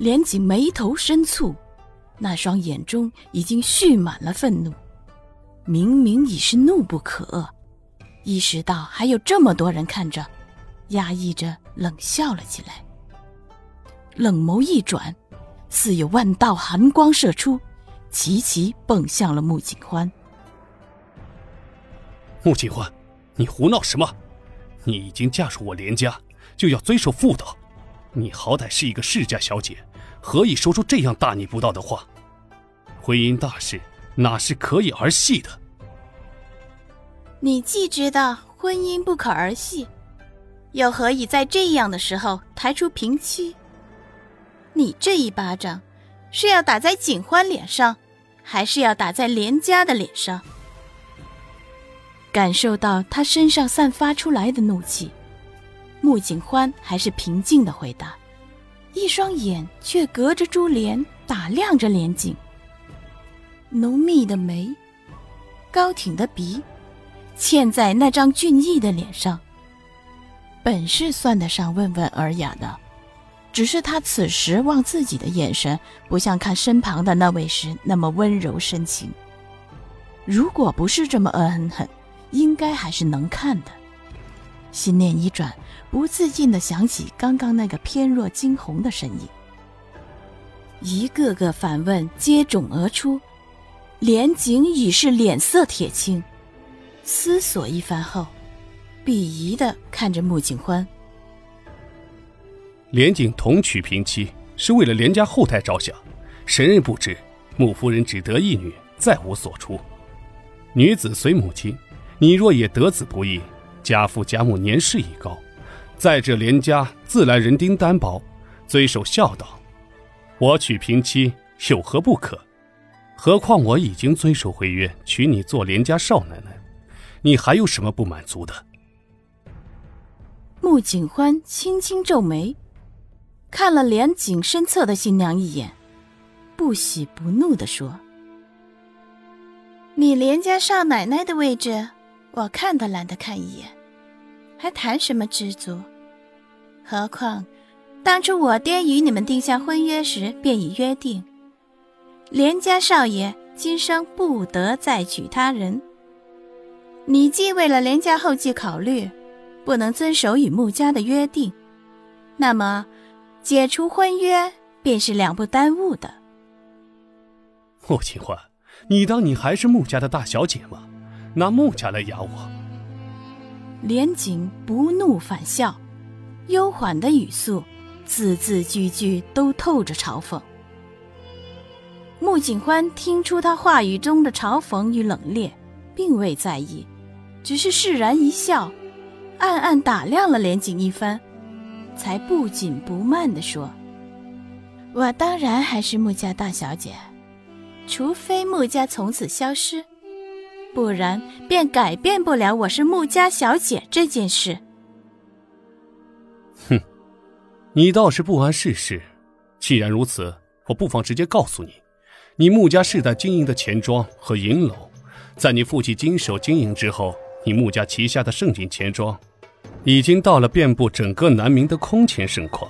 连锦眉头深蹙，那双眼中已经蓄满了愤怒，明明已是怒不可遏。意识到还有这么多人看着，压抑着冷笑了起来。冷眸一转，似有万道寒光射出，齐齐蹦向了穆景欢。穆景欢，你胡闹什么？你已经嫁入我连家，就要遵守妇道。你好歹是一个世家小姐。何以说出这样大逆不道的话？婚姻大事哪是可以儿戏的？你既知道婚姻不可儿戏，又何以在这样的时候抬出平妻？你这一巴掌是要打在景欢脸上，还是要打在连家的脸上？感受到他身上散发出来的怒气，穆景欢还是平静的回答。一双眼却隔着珠帘打量着连景，浓密的眉，高挺的鼻，嵌在那张俊逸的脸上。本是算得上温文尔雅的，只是他此时望自己的眼神，不像看身旁的那位时那么温柔深情。如果不是这么恶狠狠，应该还是能看的。心念一转。不自禁的想起刚刚那个翩若惊鸿的身影，一个个反问接踵而出，连景已是脸色铁青，思索一番后，鄙夷的看着穆景欢。连景同娶平妻是为了连家后代着想，神人不知穆夫人只得一女，再无所出。女子随母亲，你若也得子不易，家父家母年事已高。在这连家自来人丁单薄，遵守孝道，我娶平妻有何不可？何况我已经遵守婚约，娶你做连家少奶奶，你还有什么不满足的？穆景欢轻轻皱眉，看了连景身侧的新娘一眼，不喜不怒地说：“你连家少奶奶的位置，我看都懒得看一眼，还谈什么知足？”何况，当初我爹与你们定下婚约时，便已约定，连家少爷今生不得再娶他人。你既为了连家后继考虑，不能遵守与穆家的约定，那么解除婚约便是两不耽误的。穆清欢，你当你还是穆家的大小姐吗？拿穆家来压我？连景不怒反笑。悠缓的语速，字字句句都透着嘲讽。穆景欢听出他话语中的嘲讽与冷冽，并未在意，只是释然一笑，暗暗打量了连景一番，才不紧不慢地说：“我当然还是穆家大小姐，除非穆家从此消失，不然便改变不了我是穆家小姐这件事。”哼你倒是不谙世事，既然如此，我不妨直接告诉你：你穆家世代经营的钱庄和银楼，在你父亲经手经营之后，你穆家旗下的盛景钱庄，已经到了遍布整个南明的空前盛况；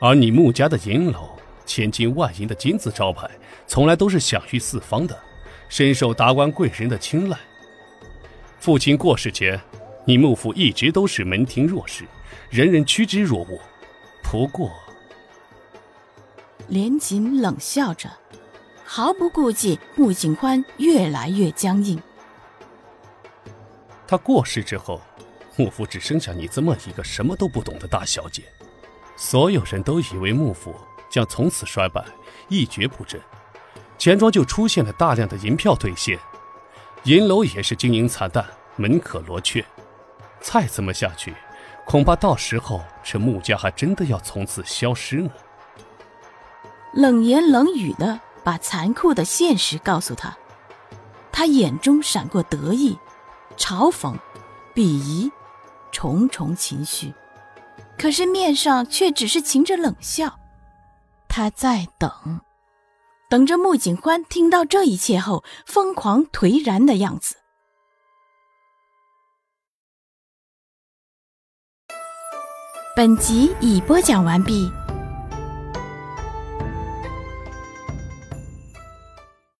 而你穆家的银楼，千金万银的金字招牌，从来都是享誉四方的，深受达官贵人的青睐。父亲过世前，你幕府一直都是门庭若市，人人趋之若鹜。不过，连锦冷笑着，毫不顾忌穆景欢越来越僵硬。他过世之后，幕府只剩下你这么一个什么都不懂的大小姐，所有人都以为幕府将从此衰败，一蹶不振，钱庄就出现了大量的银票兑现，银楼也是经营惨淡，门可罗雀。再这么下去。恐怕到时候这穆家还真的要从此消失呢。冷言冷语的把残酷的现实告诉他。他眼中闪过得意、嘲讽、鄙夷，重重情绪，可是面上却只是噙着冷笑。他在等，等着穆景欢听到这一切后疯狂颓然的样子。本集已播讲完毕。